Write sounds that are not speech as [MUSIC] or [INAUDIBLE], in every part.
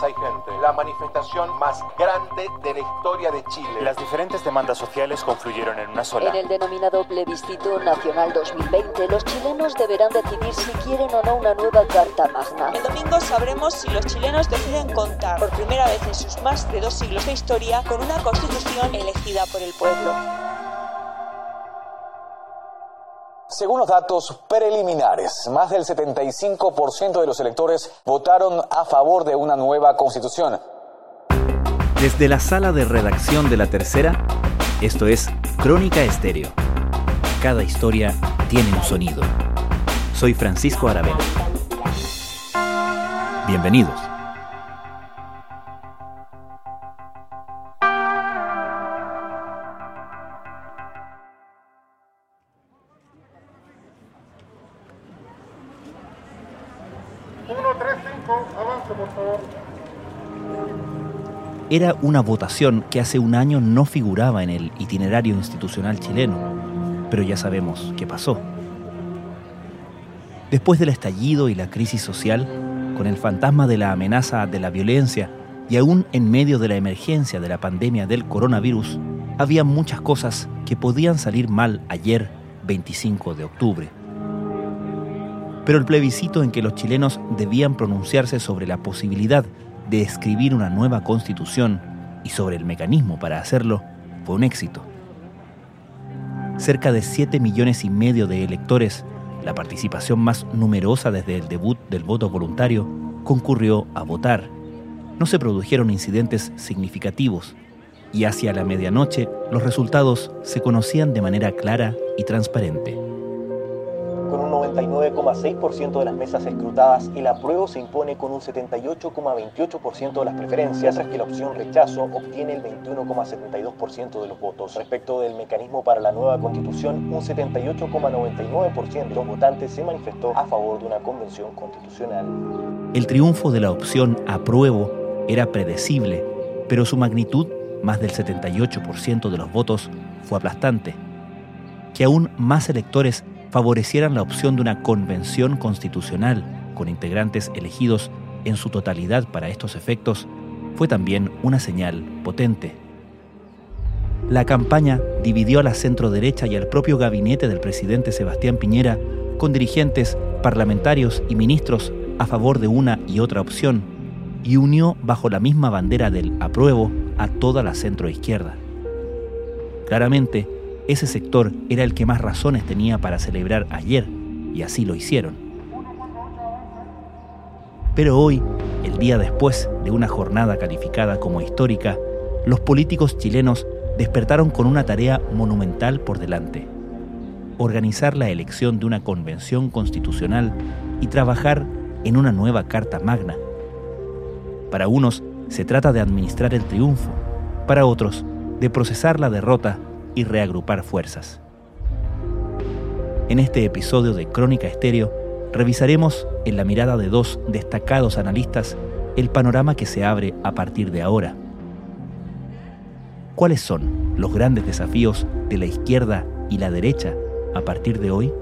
hay gente. La manifestación más grande de la historia de Chile. Las diferentes demandas sociales confluyeron en una sola. En el denominado plebiscito nacional 2020, los chilenos deberán decidir si quieren o no una nueva Carta Magna. El domingo sabremos si los chilenos deciden contar por primera vez en sus más de dos siglos de historia con una constitución elegida por el pueblo. Según los datos preliminares, más del 75% de los electores votaron a favor de una nueva constitución. Desde la sala de redacción de La Tercera, esto es Crónica Estéreo. Cada historia tiene un sonido. Soy Francisco Aravena. Bienvenidos. Era una votación que hace un año no figuraba en el itinerario institucional chileno, pero ya sabemos qué pasó. Después del estallido y la crisis social, con el fantasma de la amenaza de la violencia y aún en medio de la emergencia de la pandemia del coronavirus, había muchas cosas que podían salir mal ayer, 25 de octubre. Pero el plebiscito en que los chilenos debían pronunciarse sobre la posibilidad de escribir una nueva constitución y sobre el mecanismo para hacerlo fue un éxito. Cerca de 7 millones y medio de electores, la participación más numerosa desde el debut del voto voluntario, concurrió a votar. No se produjeron incidentes significativos y hacia la medianoche los resultados se conocían de manera clara y transparente. 99,6% de las mesas escrutadas, el apruebo se impone con un 78,28% de las preferencias, mientras que la opción rechazo obtiene el 21,72% de los votos. Respecto del mecanismo para la nueva constitución, un 78,99% de los votantes se manifestó a favor de una convención constitucional. El triunfo de la opción apruebo era predecible, pero su magnitud, más del 78% de los votos, fue aplastante. Que aún más electores favorecieran la opción de una convención constitucional con integrantes elegidos en su totalidad para estos efectos fue también una señal potente. La campaña dividió a la centro-derecha y al propio gabinete del presidente Sebastián Piñera con dirigentes, parlamentarios y ministros a favor de una y otra opción y unió bajo la misma bandera del apruebo a toda la centro-izquierda. Claramente, ese sector era el que más razones tenía para celebrar ayer, y así lo hicieron. Pero hoy, el día después de una jornada calificada como histórica, los políticos chilenos despertaron con una tarea monumental por delante. Organizar la elección de una convención constitucional y trabajar en una nueva Carta Magna. Para unos se trata de administrar el triunfo, para otros de procesar la derrota y reagrupar fuerzas. En este episodio de Crónica Estéreo revisaremos en la mirada de dos destacados analistas el panorama que se abre a partir de ahora. ¿Cuáles son los grandes desafíos de la izquierda y la derecha a partir de hoy?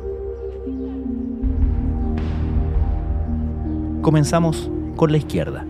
Comenzamos con la izquierda.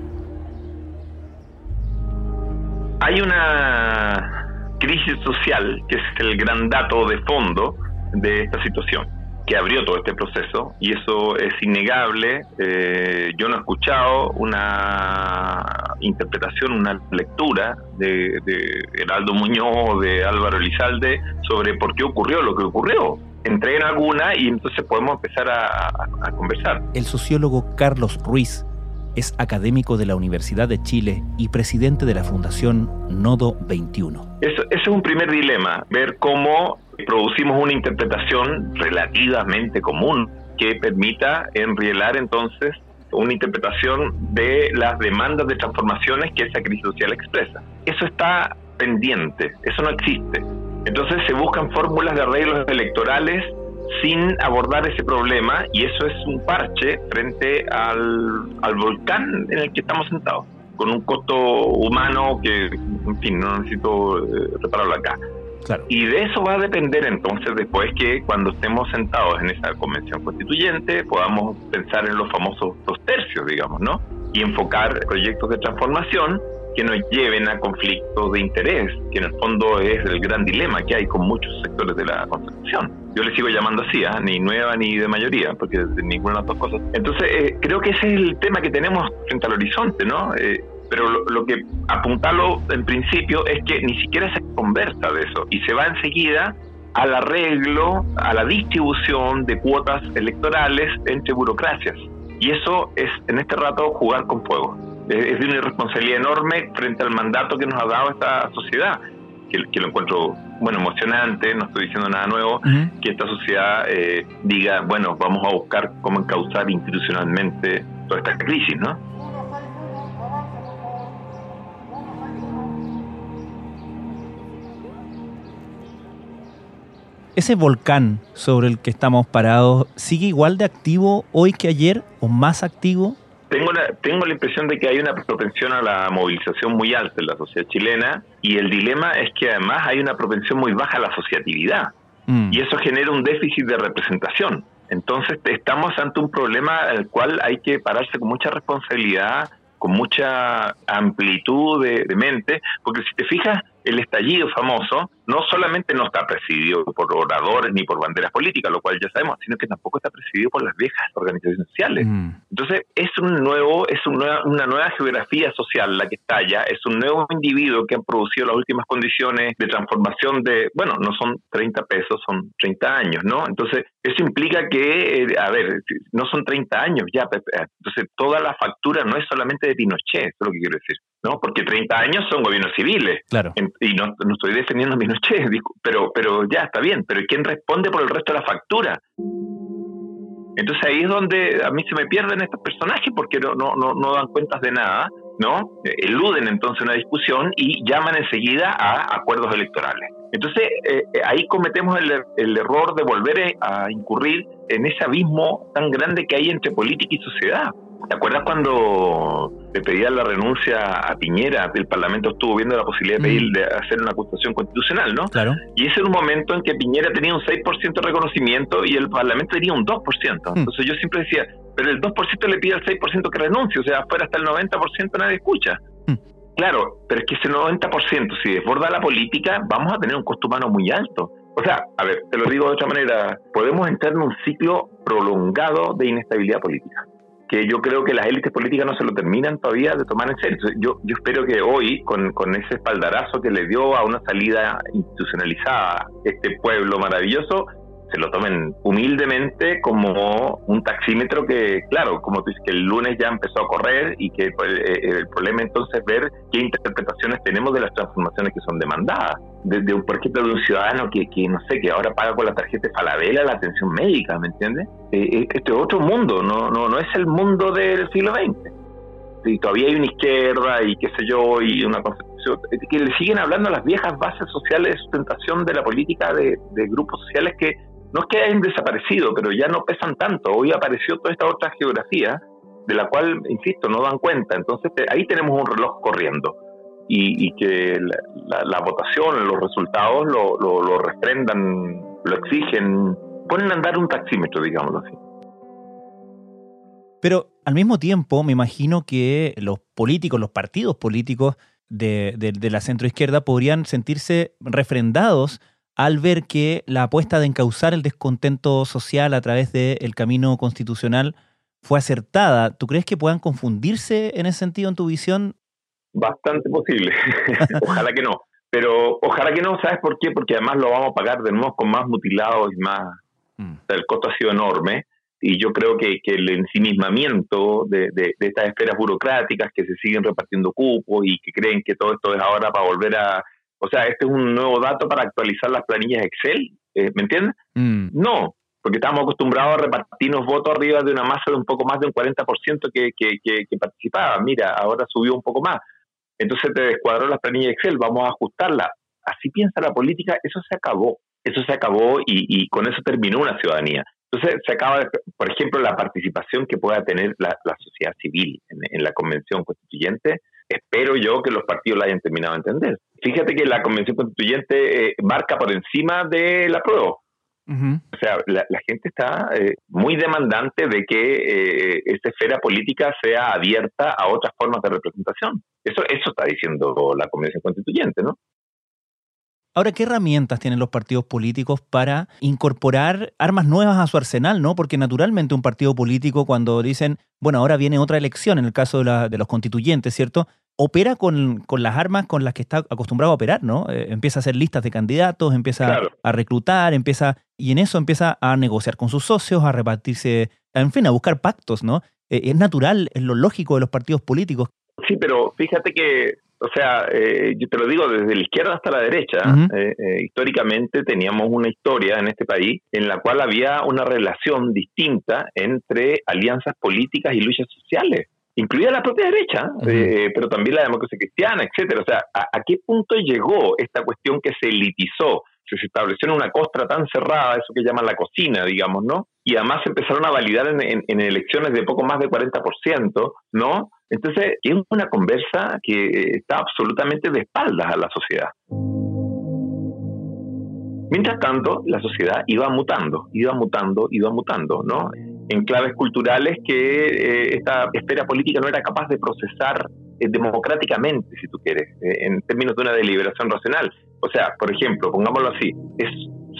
Hay una crisis social, que es el gran dato de fondo de esta situación, que abrió todo este proceso, y eso es innegable. Eh, yo no he escuchado una interpretación, una lectura de, de Heraldo Muñoz, de Álvaro Elizalde, sobre por qué ocurrió lo que ocurrió entreguen alguna y entonces podemos empezar a, a, conversar. El sociólogo Carlos Ruiz es académico de la Universidad de Chile y presidente de la Fundación Nodo 21. Eso, ese es un primer dilema, ver cómo producimos una interpretación relativamente común que permita enrielar entonces una interpretación de las demandas de transformaciones que esa crisis social expresa. Eso está pendiente, eso no existe. Entonces se buscan fórmulas de arreglos electorales sin abordar ese problema y eso es un parche frente al, al volcán en el que estamos sentados, con un costo humano que, en fin, no necesito eh, repararlo acá. Claro. Y de eso va a depender entonces después que cuando estemos sentados en esa convención constituyente podamos pensar en los famosos dos tercios, digamos, ¿no? y enfocar proyectos de transformación que nos lleven a conflictos de interés, que en el fondo es el gran dilema que hay con muchos sectores de la Constitución. Yo le sigo llamando así, ¿ah? ni nueva ni de mayoría, porque de ninguna de las dos cosas. Entonces, eh, creo que ese es el tema que tenemos frente al horizonte, ¿no? Eh, pero lo, que apuntarlo en principio es que ni siquiera se conversa de eso y se va enseguida al arreglo, a la distribución de cuotas electorales entre burocracias. Y eso es en este rato jugar con fuego. Es de una irresponsabilidad enorme frente al mandato que nos ha dado esta sociedad, que, lo encuentro bueno emocionante, no estoy diciendo nada nuevo, que esta sociedad eh, diga, bueno, vamos a buscar cómo encauzar institucionalmente toda esta crisis, ¿no? ¿Ese volcán sobre el que estamos parados sigue igual de activo hoy que ayer o más activo? Tengo la, tengo la impresión de que hay una propensión a la movilización muy alta en la sociedad chilena y el dilema es que además hay una propensión muy baja a la asociatividad mm. y eso genera un déficit de representación. Entonces estamos ante un problema al cual hay que pararse con mucha responsabilidad, con mucha amplitud de, de mente, porque si te fijas, el estallido famoso no solamente no está presidido por oradores ni por banderas políticas, lo cual ya sabemos, sino que tampoco está presidido por las viejas organizaciones sociales. Mm. Entonces, es un nuevo, es una, nueva geografía social la que estalla, es un nuevo individuo que han producido las últimas condiciones de transformación de, bueno, no son 30 pesos, son 30 años, ¿no? Entonces, eso implica que, eh, a ver, no son 30 años ya, entonces toda la factura no es solamente de Pinochet, eso es lo que quiero decir. ¿No? Porque 30 años son gobiernos civiles. Claro. Y no, no estoy defendiendo a Pinochet, [LAUGHS] pero, pero ya está bien. Pero ¿quién responde por el resto de la factura? Entonces ahí es donde a mí se me pierden estos personajes porque no, no, no, dan cuentas de nada, ¿no? Eluden entonces una discusión y llaman enseguida a acuerdos electorales. Entonces eh, eh, ahí cometemos el, el error de volver a incurrir en ese abismo tan grande que hay entre política y sociedad. ¿Te acuerdas cuando le pedían la renuncia a Piñera? El Parlamento estuvo viendo la posibilidad de, pedir, mm. de hacer una acusación constitucional, ¿no? Claro. Y ese era un momento en que Piñera tenía un 6% de reconocimiento y el Parlamento tenía un 2%. Mm. Entonces yo siempre decía, pero el 2% le pide al 6% que renuncie, o sea, fuera hasta el 90% nadie escucha. Mm. Claro, pero es que ese 90%, si desborda la política, vamos a tener un costo humano muy alto. O sea, a ver, te lo digo de otra manera, podemos entrar en un ciclo prolongado de inestabilidad política que yo creo que las élites políticas no se lo terminan todavía de tomar en serio. Yo, yo espero que hoy, con, con ese espaldarazo que le dio a una salida institucionalizada este pueblo maravilloso, se lo tomen humildemente como un taxímetro que, claro, como tú dices, que el lunes ya empezó a correr y que pues, eh, el problema entonces es ver qué interpretaciones tenemos de las transformaciones que son demandadas. Desde, por ejemplo, de un ciudadano que, que, no sé, que ahora paga con la tarjeta de Falabella la atención médica, ¿me entiendes? Eh, eh, este es otro mundo, no, no, no es el mundo del siglo XX. Y todavía hay una izquierda y qué sé yo, y una concepción, que le siguen hablando las viejas bases sociales de sustentación de la política de grupos sociales que no es que hayan desaparecido, pero ya no pesan tanto. Hoy apareció toda esta otra geografía de la cual, insisto, no dan cuenta. Entonces ahí tenemos un reloj corriendo y, que la, votación, los resultados lo, refrendan, lo exigen, ponen a andar un taxímetro, digámoslo así. Pero al mismo tiempo, me imagino que los políticos, los partidos políticos de la centroizquierda podrían sentirse refrendados al ver que la apuesta de encauzar el descontento social a través del camino constitucional fue acertada. ¿Tú crees que puedan confundirse en ese sentido en tu visión? Bastante posible. [LAUGHS] ojalá que no. Pero ojalá que no, ¿sabes por qué? Porque además lo vamos a pagar de nuevo con más mutilados y más... Mm. el costo ha sido enorme y yo creo que, que el ensimismamiento de, de, de, estas esferas burocráticas que se siguen repartiendo cupos y que creen que todo esto es ahora para volver a, o sea, este es un nuevo dato para actualizar las planillas Excel, eh, ¿me entiendes? Mm. No, porque estamos acostumbrados a repartirnos votos arriba de una masa de un poco más de un 40% que, que, que, participaba. Mira, ahora subió un poco más. Entonces te descuadró las planillas Excel, vamos a ajustarla. Así piensa la política, eso se acabó. Eso se acabó y, y con eso terminó una ciudadanía. Entonces se acaba, por ejemplo, la participación que pueda tener la, sociedad civil en, la convención constituyente. Espero yo que los partidos la hayan terminado de entender. Fíjate que la convención constituyente eh, marca por encima de la prueba. O sea, la, gente está eh, muy demandante de que eh, esta esfera política sea abierta a otras formas de representación. Eso, eso está diciendo la Convención Constituyente, ¿no? Ahora, ¿qué herramientas tienen los partidos políticos para incorporar armas nuevas a su arsenal, no? Porque naturalmente un partido político cuando dicen, bueno, ahora viene otra elección, en el caso de, los constituyentes, ¿cierto? Opera con, las armas con las que está acostumbrado a operar, ¿no? Eh, empieza a hacer listas de candidatos, empieza a reclutar, empieza, y en eso empieza a negociar con sus socios, a repartirse, en fin, a buscar pactos, ¿no? Eh, es natural, es lo lógico de los partidos políticos. Sí, pero fíjate que o sea, eh, yo te lo digo desde la izquierda hasta la derecha. Eh, eh, históricamente teníamos una historia en este país en la cual había una relación distinta entre alianzas políticas y luchas sociales, incluida la propia derecha, pero también la democracia cristiana, etcétera. O sea, ¿a, qué punto llegó esta cuestión que se elitizó? Se estableció en una costra tan cerrada, eso que llaman la cocina, digamos, ¿no? Y además empezaron a validar en, en elecciones de poco más de 40%, ¿no? Entonces, es una conversa que está absolutamente de espaldas a la sociedad. Mientras tanto, la sociedad iba mutando, iba mutando, iba mutando, ¿no? En claves culturales que eh, esta esfera política no era capaz de procesar eh, democráticamente, si tú quieres, eh, en términos de una deliberación racional. O sea, por ejemplo, pongámoslo así, es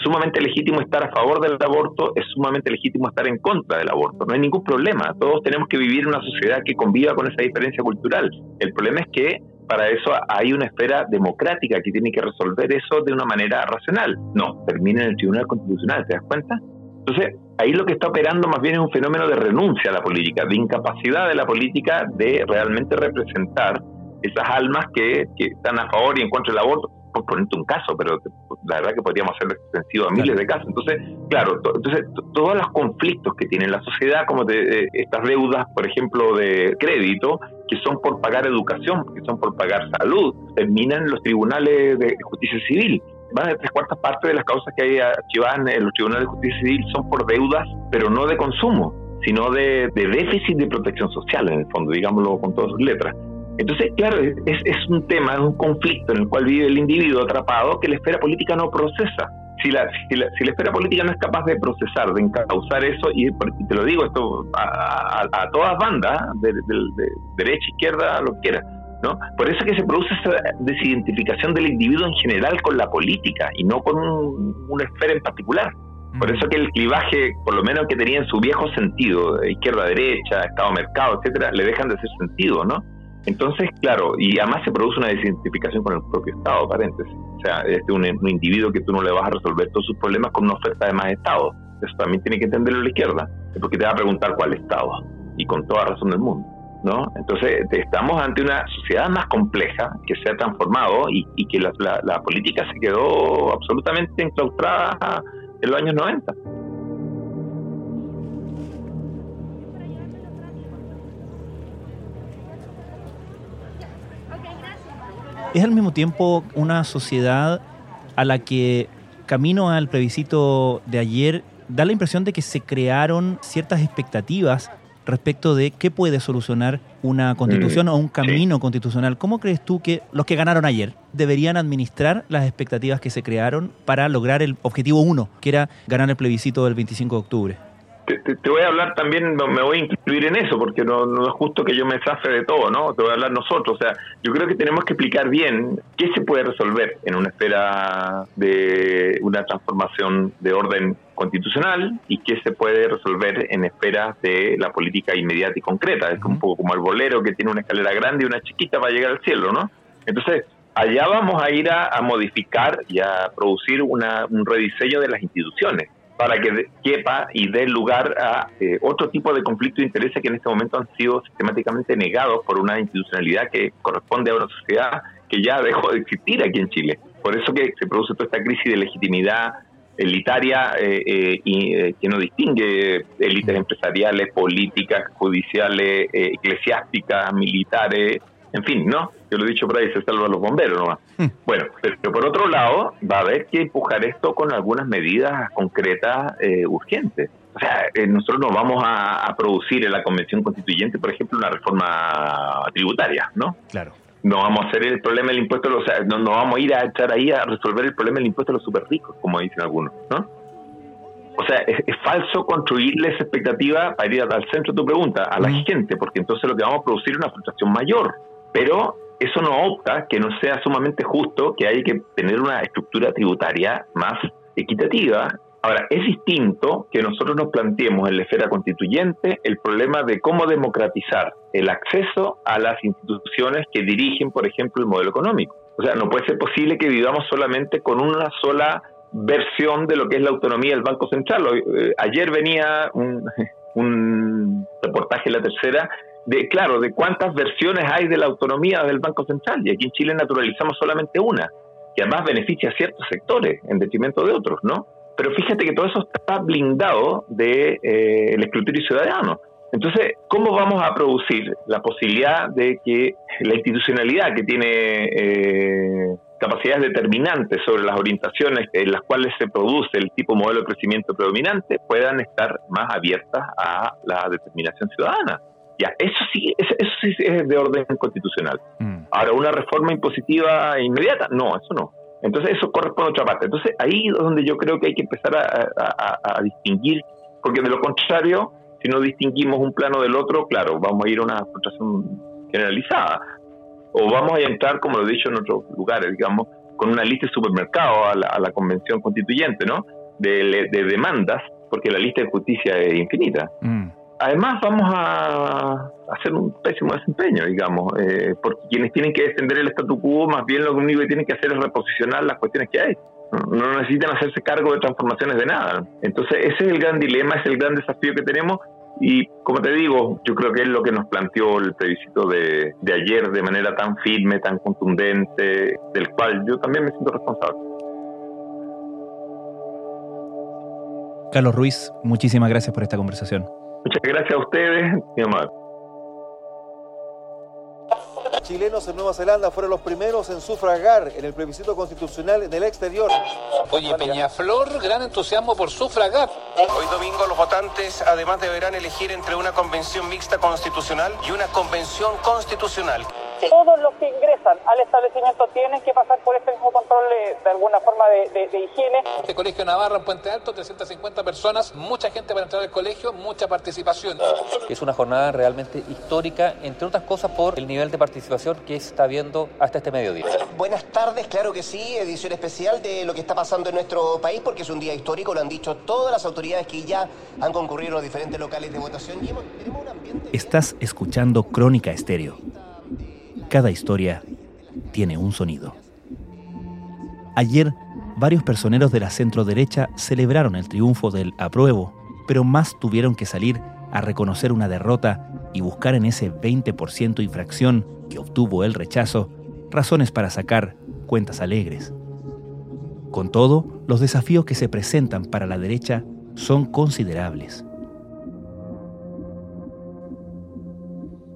sumamente legítimo estar a favor del aborto, es sumamente legítimo estar en contra del aborto. No hay ningún problema. Todos tenemos que vivir en una sociedad que conviva con esa diferencia cultural. El problema es que para eso hay una esfera democrática que tiene que resolver eso de una manera racional. No, termina en el Tribunal Constitucional, ¿te das cuenta? Entonces, ahí lo que está operando más bien es un fenómeno de renuncia a la política, de incapacidad de la política de realmente representar esas almas que, que están a favor y en contra del aborto por ponerte un caso, pero la verdad que podríamos hacerlo extensivo a miles de casos. Entonces, claro, entonces todos los conflictos que tiene la sociedad, como de, estas deudas, por ejemplo, de crédito, que son por pagar educación, que son por pagar salud, terminan en los tribunales de justicia civil. Más de tres cuartas partes de las causas que hay archivadas en los tribunales de justicia civil son por deudas, pero no de consumo, sino de, de déficit de protección social, en el fondo, digámoslo con todas sus letras. Entonces, claro, es, es un tema, es un conflicto en el cual vive el individuo atrapado que la esfera política no procesa. Si la, si la, si la esfera política no es capaz de procesar, de encauzar eso, y, te lo digo esto a, a, todas bandas, de, derecha, izquierda, lo que quiera, ¿no? Por eso es que se produce esa desidentificación del individuo en general con la política y no con una esfera en particular. Por eso que el clivaje, por lo menos que tenía en su viejo sentido, izquierda-derecha, Estado-mercado, etcétera, le dejan de hacer sentido, ¿no? Entonces, claro, y además se produce una desidentificación con el propio Estado, paréntesis. O sea, este un, un individuo que tú no le vas a resolver todos sus problemas con una oferta de más Estado. Eso también tiene que entenderlo la izquierda, porque te va a preguntar cuál Estado, y con toda razón del mundo. ¿no? Entonces, estamos ante una sociedad más compleja que se ha transformado y, y que la, la, la, política se quedó absolutamente enclaustrada en los años 90. Es al mismo tiempo una sociedad a la que camino al plebiscito de ayer da la impresión de que se crearon ciertas expectativas respecto de qué puede solucionar una constitución o un camino constitucional. ¿Cómo crees tú que los que ganaron ayer deberían administrar las expectativas que se crearon para lograr el objetivo uno, que era ganar el plebiscito del 25 de octubre? Te, voy a hablar también, me voy a incluir en eso, porque no, no, es justo que yo me zafe de todo, ¿no? Te voy a hablar nosotros. O sea, yo creo que tenemos que explicar bien qué se puede resolver en una esfera de una transformación de orden constitucional y qué se puede resolver en esferas de la política inmediata y concreta. Es un poco como el bolero que tiene una escalera grande y una chiquita para llegar al cielo, ¿no? Entonces, allá vamos a ir a, modificar y a producir una, un rediseño de las instituciones para que quepa y dé lugar a eh, otro tipo de conflicto de intereses que en este momento han sido sistemáticamente negados por una institucionalidad que corresponde a una sociedad que ya dejó de existir aquí en Chile. Por eso que se produce toda esta crisis de legitimidad elitaria eh, eh, y que no distingue élites empresariales, políticas, judiciales, eclesiásticas, militares, en fin, ¿no? Yo lo he dicho por ahí, se salvan los bomberos nomás. Hmm. Bueno, pero, por otro lado, va a haber que empujar esto con algunas medidas concretas eh, urgentes. O sea, eh, nosotros no vamos a, producir en la Convención Constituyente, por ejemplo, una reforma tributaria, ¿no? Claro. No vamos a hacer el problema del impuesto, o sea, no, no vamos a ir a echar ahí a resolver el problema del impuesto a los super ricos, como dicen algunos, ¿no? o sea, es, falso construirle esa expectativa para ir al centro de tu pregunta, a la gente, porque entonces lo que vamos a producir es una frustración mayor. Pero eso no opta que no sea sumamente justo, que hay que tener una estructura tributaria más equitativa. Ahora, es distinto que nosotros nos planteemos en la esfera constituyente el problema de cómo democratizar el acceso a las instituciones que dirigen, por ejemplo, el modelo económico. O sea, no puede ser posible que vivamos solamente con una sola versión de lo que es la autonomía del Banco Central. Eh, ayer venía un, [LAUGHS] un reportaje en la tercera de, claro, de cuántas versiones hay de la autonomía del Banco Central. Y aquí en Chile naturalizamos solamente una, que además beneficia a ciertos sectores en detrimento de otros, ¿no? Pero fíjate que todo eso está blindado del de, eh, escrutinio ciudadano. Entonces, ¿cómo vamos a producir la posibilidad de que la institucionalidad que tiene eh, capacidades determinantes sobre las orientaciones en las cuales se produce el tipo modelo de crecimiento predominante puedan estar más abiertas a la determinación ciudadana? Ya, eso sí, eso, sí es de orden constitucional. Mm. Ahora, una reforma impositiva inmediata, no, eso no. Entonces, eso corresponde a otra parte. Entonces, ahí es donde yo creo que hay que empezar a distinguir, porque de lo contrario, si no distinguimos un plano del otro, claro, vamos a ir a una frustración generalizada. O vamos a entrar, como lo he dicho en otros lugares, digamos, con una lista de supermercado a la, convención constituyente, ¿no? De, demandas, porque la lista de justicia es infinita. Mm. Además, vamos a hacer un pésimo desempeño, digamos, eh, porque quienes tienen que defender el statu quo, más bien lo único que tienen que hacer es reposicionar las cuestiones que hay no necesitan hacerse cargo de transformaciones de nada. Entonces ese es el gran dilema, es el gran desafío que tenemos y como te digo, yo creo que es lo que nos planteó el plebiscito de, de ayer de manera tan firme, tan contundente, del cual yo también me siento responsable. Carlos Ruiz, muchísimas gracias por esta conversación. Muchas gracias a ustedes, mi amado chilenos en Nueva Zelanda fueron los primeros en sufragar en el plebiscito constitucional en el exterior. Oye, Peñaflor, gran entusiasmo por sufragar. Hoy domingo los votantes además deberán elegir entre una convención mixta constitucional y una convención constitucional. Todos los que ingresan al establecimiento tienen que pasar por este mismo control de, alguna forma de, higiene. Este colegio Navarra en Puente Alto, 350 personas, mucha gente para entrar al colegio, mucha participación. Es una jornada realmente histórica, entre otras cosas por el nivel de participación que se está viendo hasta este mediodía. Buenas tardes, claro que sí, edición especial de lo que está pasando en nuestro país, porque es un día histórico, lo han dicho todas las autoridades que ya han concurrido a los diferentes locales de votación. Estás escuchando Crónica Estéreo cada historia tiene un sonido. Ayer, varios personeros de la centro derecha celebraron el triunfo del apruebo, pero más tuvieron que salir a reconocer una derrota y buscar en ese 20% infracción que obtuvo el rechazo razones para sacar cuentas alegres. Con todo, los desafíos que se presentan para la derecha son considerables.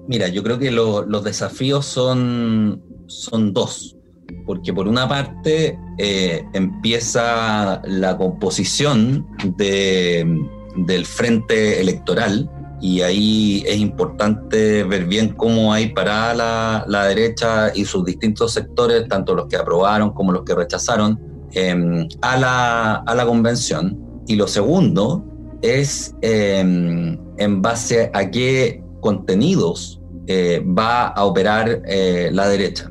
Mira, yo creo que los desafíos son, son dos, porque por una parte eh, empieza la composición del frente electoral y ahí es importante ver bien cómo hay para la, derecha y sus distintos sectores, tanto los que aprobaron como los que rechazaron, em, a, la, convención. Y lo segundo es em, en base a qué contenidos eh, va a operar eh, la derecha.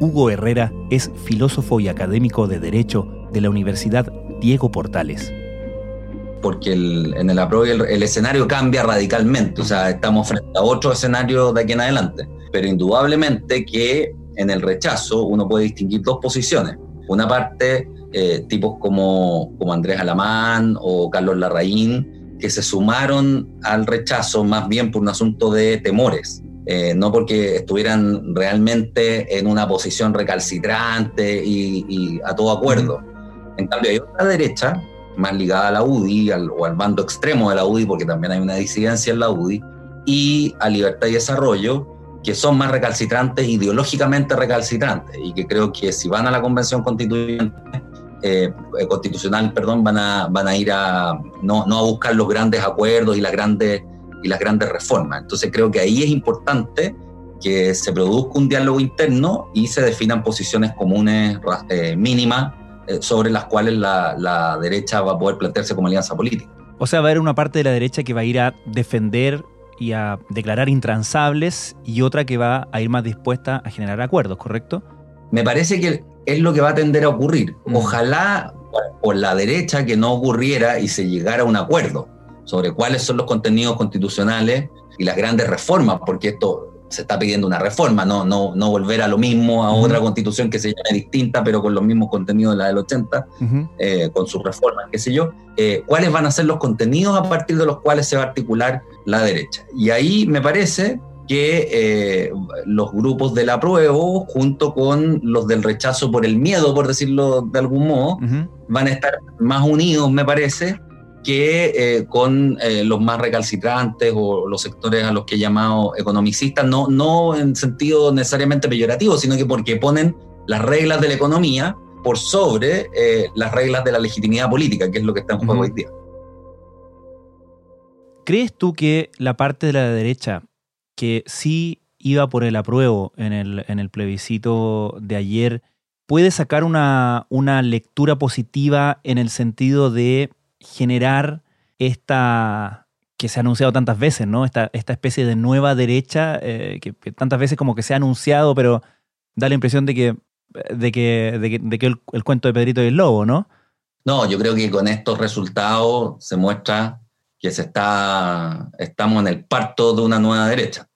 Hugo Herrera es filósofo y académico de Derecho de la Universidad Diego Portales. Porque en el apruebo el, escenario cambia radicalmente, o sea, estamos frente a otro escenario de aquí en adelante. Pero indudablemente que en el rechazo uno puede distinguir dos posiciones. Una parte, eh, tipos como, como Andrés Alamán o Carlos Larraín, que se sumaron al rechazo más bien por un asunto de temores, eh, no porque estuvieran realmente en una posición recalcitrante y, a todo acuerdo. En cambio, hay otra derecha, más ligada a la UDI o al bando extremo de la UDI, porque también hay una disidencia en la UDI, y a Libertad y Desarrollo, que son más recalcitrantes, ideológicamente recalcitrantes, y que creo que si van a la convención constituyente eh, constitucional, perdón, van a, van a ir a no, no, a buscar los grandes acuerdos y las grandes, y las grandes reformas. Entonces creo que ahí es importante que se produzca un diálogo interno y se definan posiciones comunes eh, mínimas eh, sobre las cuales la, la derecha va a poder plantearse como alianza política. O sea, va a haber una parte de la derecha que va a ir a defender y a declarar intransables y otra que va a ir más dispuesta a generar acuerdos, ¿correcto? Me parece que es lo que va a tender a ocurrir. Ojalá por la derecha que no ocurriera y se llegara a un acuerdo sobre cuáles son los contenidos constitucionales y las grandes reformas, porque esto se está pidiendo una reforma, no, no, no volver a lo mismo, a otra constitución que se llame distinta, pero con los mismos contenidos de la del 80, eh, con sus reformas, qué sé yo. Eh, ¿Cuáles van a ser los contenidos a partir de los cuales se va a articular la derecha? Y ahí me parece que eh, los grupos del apruebo, junto con los del rechazo por el miedo, por decirlo de algún modo, van a estar más unidos, me parece, que eh, con eh, los más recalcitrantes o los sectores a los que he llamado economicistas, no, no en sentido necesariamente peyorativo, sino que porque ponen las reglas de la economía por sobre las reglas de la legitimidad política, que es lo que está en juego hoy día. ¿Crees tú que la parte de la derecha que sí iba por el apruebo en el, en el plebiscito de ayer puede sacar una, una lectura positiva en el sentido de generar esta que se ha anunciado tantas veces, ¿no? Esta, esta especie de nueva derecha eh, que, tantas veces como que se ha anunciado, pero da la impresión de que, de que, de que, el, cuento de Pedrito y el Lobo, ¿no? No, yo creo que con estos resultados se muestra que se está, estamos en el parto de una nueva derecha,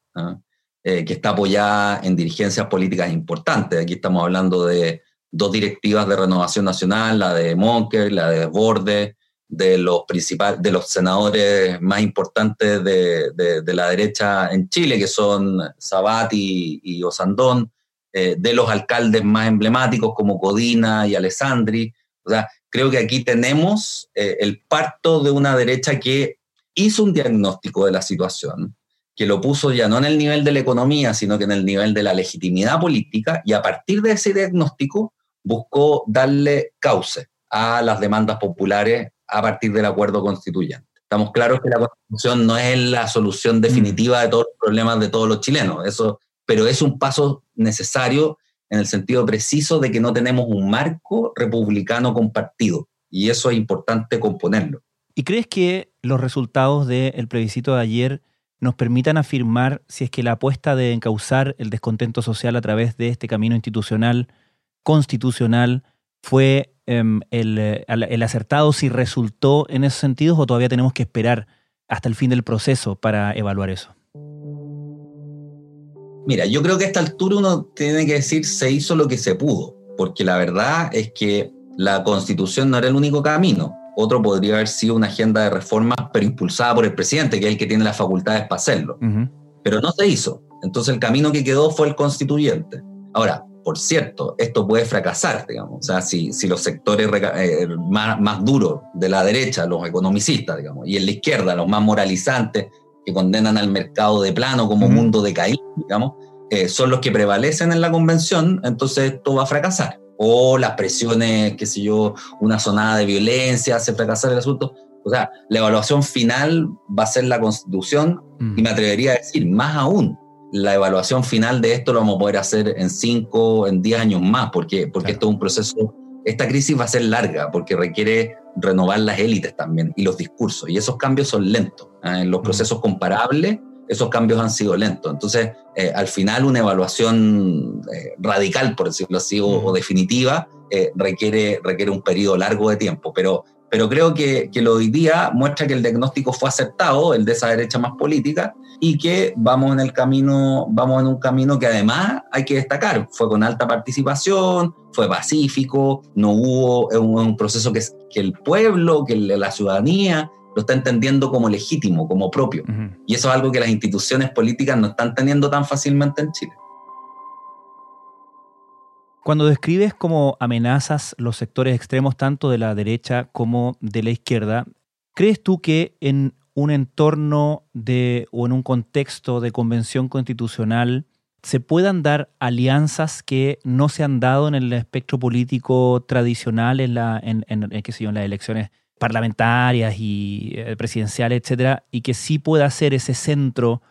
eh, que está apoyada en dirigencias políticas importantes. Aquí estamos hablando de dos directivas de renovación nacional, la de Monker, la de Borde, de los principales, de los senadores más importantes de, de, la derecha en Chile, que son Sabat y, Osandón, eh, de los alcaldes más emblemáticos como Codina y Alessandri. O sea, creo que aquí tenemos eh, el parto de una derecha que hizo un diagnóstico de la situación, que lo puso ya no en el nivel de la economía, sino que en el nivel de la legitimidad política, y a partir de ese diagnóstico buscó darle cauce a las demandas populares a partir del acuerdo constituyente. Estamos claros que la constitución no es la solución definitiva de todos los problemas de todos los chilenos, eso, pero es un paso necesario en el sentido preciso de que no tenemos un marco republicano compartido, y eso es importante componerlo. ¿Y crees que los resultados del plebiscito de ayer nos permitan afirmar si es que la apuesta de encauzar el descontento social a través de este camino institucional, constitucional, fue Em, eh, el, acertado, si resultó en esos sentidos o todavía tenemos que esperar hasta el fin del proceso para evaluar eso? Mira, yo creo que a esta altura uno tiene que decir se hizo lo que se pudo, porque la verdad es que la constitución no era el único camino. Otro podría haber sido una agenda de reformas, pero impulsada por el presidente, que es el que tiene las facultades para hacerlo. Pero no se hizo. Entonces el camino que quedó fue el constituyente. Ahora, por cierto, esto puede fracasar, digamos. O sea, si, si los sectores eh, más, más duros de la derecha, los economicistas, digamos, y en la izquierda, los más moralizantes, que condenan al mercado de plano como mundo decaído, digamos, eh, son los que prevalecen en la convención, entonces esto va a fracasar. O las presiones, qué sé yo, una sonada de violencia hace fracasar el asunto. O sea, la evaluación final va a ser la constitución y me atrevería a decir, más aún, la evaluación final de esto lo vamos a poder hacer en 5, en 10 años más, porque, porque esto es un proceso, esta crisis va a ser larga, porque requiere renovar las élites también y los discursos, y esos cambios son lentos. ¿eh? En los mm. procesos comparables, esos cambios han sido lentos. Entonces, eh, al final, una evaluación eh, radical, por decirlo así, o, o definitiva, requiere, requiere un periodo largo de tiempo, pero pero creo que, que lo hoy día muestra que el diagnóstico fue aceptado, el de esa derecha más política, y que vamos en el camino, vamos en un camino que además hay que destacar, fue con alta participación, fue pacífico, no hubo un, proceso que, que el pueblo, que la ciudadanía lo está entendiendo como legítimo, como propio. Y eso es algo que las instituciones políticas no están teniendo tan fácilmente en Chile. Cuando describes como amenazas los sectores extremos tanto de la derecha como de la izquierda, ¿crees tú que en un entorno de o en un contexto de convención constitucional se puedan dar alianzas que no se han dado en el espectro político tradicional en, la, en, en, en las elecciones parlamentarias y eh, presidenciales, etcétera, y que sí pueda ser ese centro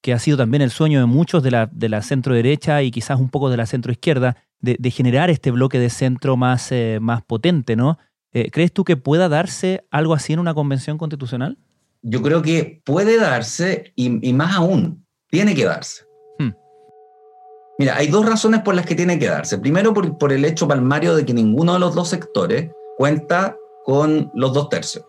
que ha sido también el sueño de muchos de la, de la centro derecha y quizás un poco de la centro izquierda, de, generar este bloque de centro más, eh, más potente, ¿no? Eh, ¿Crees tú que pueda darse algo así en una convención constitucional? Yo creo que puede darse y, más aún, tiene que darse. Hmm. Mira, hay dos razones por las que tiene que darse. Primero, por, el hecho palmario de que ninguno de los dos sectores cuenta con los dos tercios.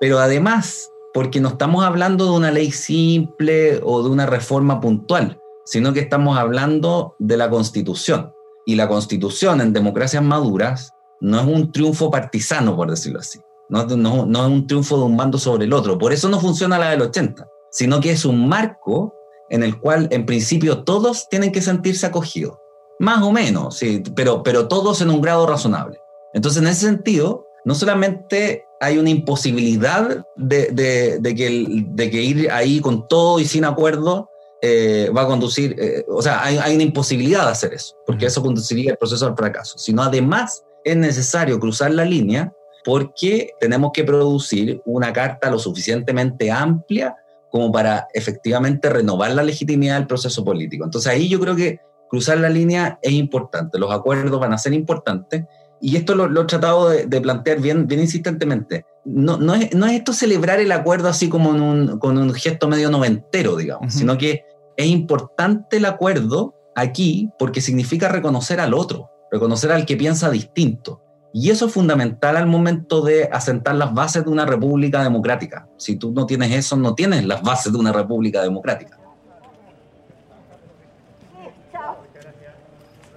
Pero además, porque no estamos hablando de una ley simple o de una reforma puntual, sino que estamos hablando de la constitución. Y la constitución en democracias maduras no es un triunfo partisano, por decirlo así. No, no, es un triunfo de un bando sobre el otro. Por eso no funciona la del 80, sino que es un marco en el cual en principio todos tienen que sentirse acogidos. Más o menos, sí, pero, pero todos en un grado razonable. Entonces, en ese sentido, no solamente hay una imposibilidad de, de, que, de que ir ahí con todo y sin acuerdo eh, va a conducir, eh, o sea, hay, hay, una imposibilidad de hacer eso, porque eso conduciría el proceso al fracaso, sino además es necesario cruzar la línea porque tenemos que producir una carta lo suficientemente amplia como para efectivamente renovar la legitimidad del proceso político. Entonces ahí yo creo que cruzar la línea es importante, los acuerdos van a ser importantes y esto lo, he tratado de, plantear bien, bien insistentemente. No, no, es, no es esto celebrar el acuerdo así como un, con un gesto medio noventero, digamos, sino que es importante el acuerdo aquí porque significa reconocer al otro, reconocer al que piensa distinto. Y eso es fundamental al momento de asentar las bases de una república democrática. Si tú no tienes eso, no tienes las bases de una república democrática.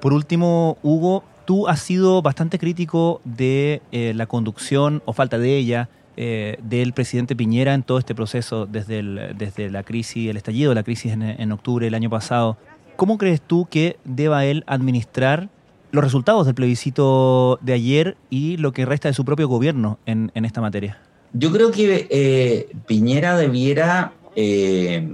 Por último, Hugo, tú has sido bastante crítico de eh, la conducción o falta de ella eh, del presidente Piñera en todo este proceso desde, desde la crisis, el estallido de la crisis en, en octubre del año pasado. ¿Cómo crees tú que deba él administrar los resultados del plebiscito de ayer y lo que resta de su propio gobierno en, en esta materia? Yo creo que eh, Piñera debiera, eh,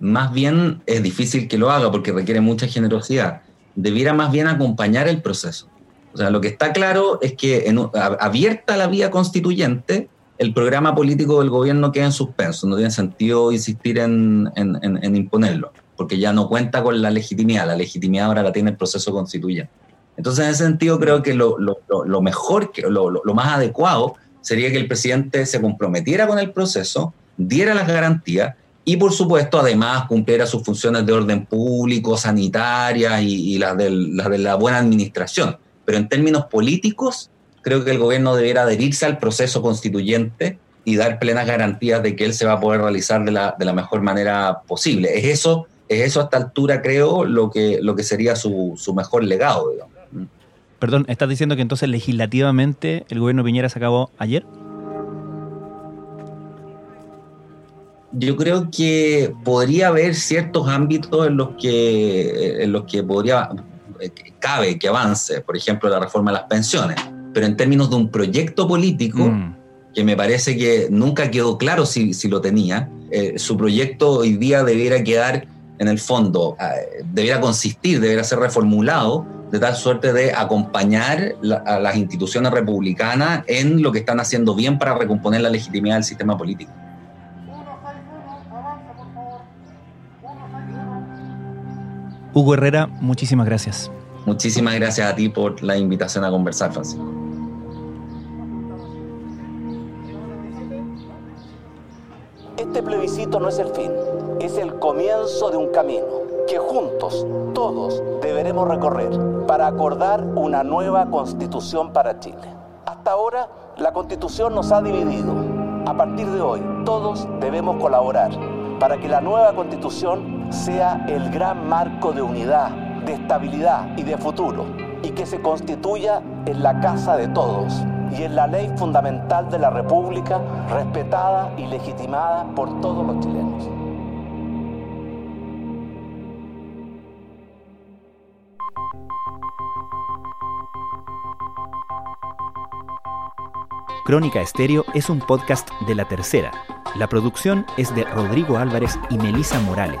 más bien es difícil que lo haga porque requiere mucha generosidad, debiera más bien acompañar el proceso. O sea, lo que está claro es que abierta la vía constituyente, el programa político del gobierno queda en suspenso. No tiene sentido insistir en, en, imponerlo, porque ya no cuenta con la legitimidad. La legitimidad ahora la tiene el proceso constituyente. Entonces, en ese sentido, creo que lo, mejor, lo, lo, más adecuado sería que el presidente se comprometiera con el proceso, diera las garantías y, por supuesto, además cumpliera sus funciones de orden público, sanitarias y, las, de la buena administración. Pero en términos políticos, creo que el gobierno debiera adherirse al proceso constituyente y dar plenas garantías de que él se va a poder realizar de la, de mejor manera posible. Es eso, es eso a esta altura, creo, lo que, lo que sería su, mejor legado. Perdón, ¿estás diciendo que entonces legislativamente el gobierno Piñera se acabó ayer? Yo creo que podría haber ciertos ámbitos en los que, en los que podría, cabe que avance, por ejemplo, la reforma de las pensiones, pero en términos de un proyecto político, mm. que me parece que nunca quedó claro si, si lo tenía, eh, su proyecto hoy día debiera quedar en el fondo, eh, debiera consistir, debiera ser reformulado de tal suerte de acompañar a las instituciones republicanas en lo que están haciendo bien para recomponer la legitimidad del sistema político. Hugo Herrera, muchísimas gracias. Muchísimas gracias a ti por la invitación a conversar, Francisco. Este plebiscito no es el fin, es el comienzo de un camino que juntos, todos, deberemos recorrer para acordar una nueva constitución para Chile. Hasta ahora, la constitución nos ha dividido. A partir de hoy, todos debemos colaborar para que la nueva constitución sea el gran marco de unidad, de estabilidad y de futuro, y que se constituya en la casa de todos y en la ley fundamental de la República, respetada y legitimada por todos los chilenos. Crónica Estéreo es un podcast de La Tercera. La producción es de Rodrigo Álvarez y Melisa Morales.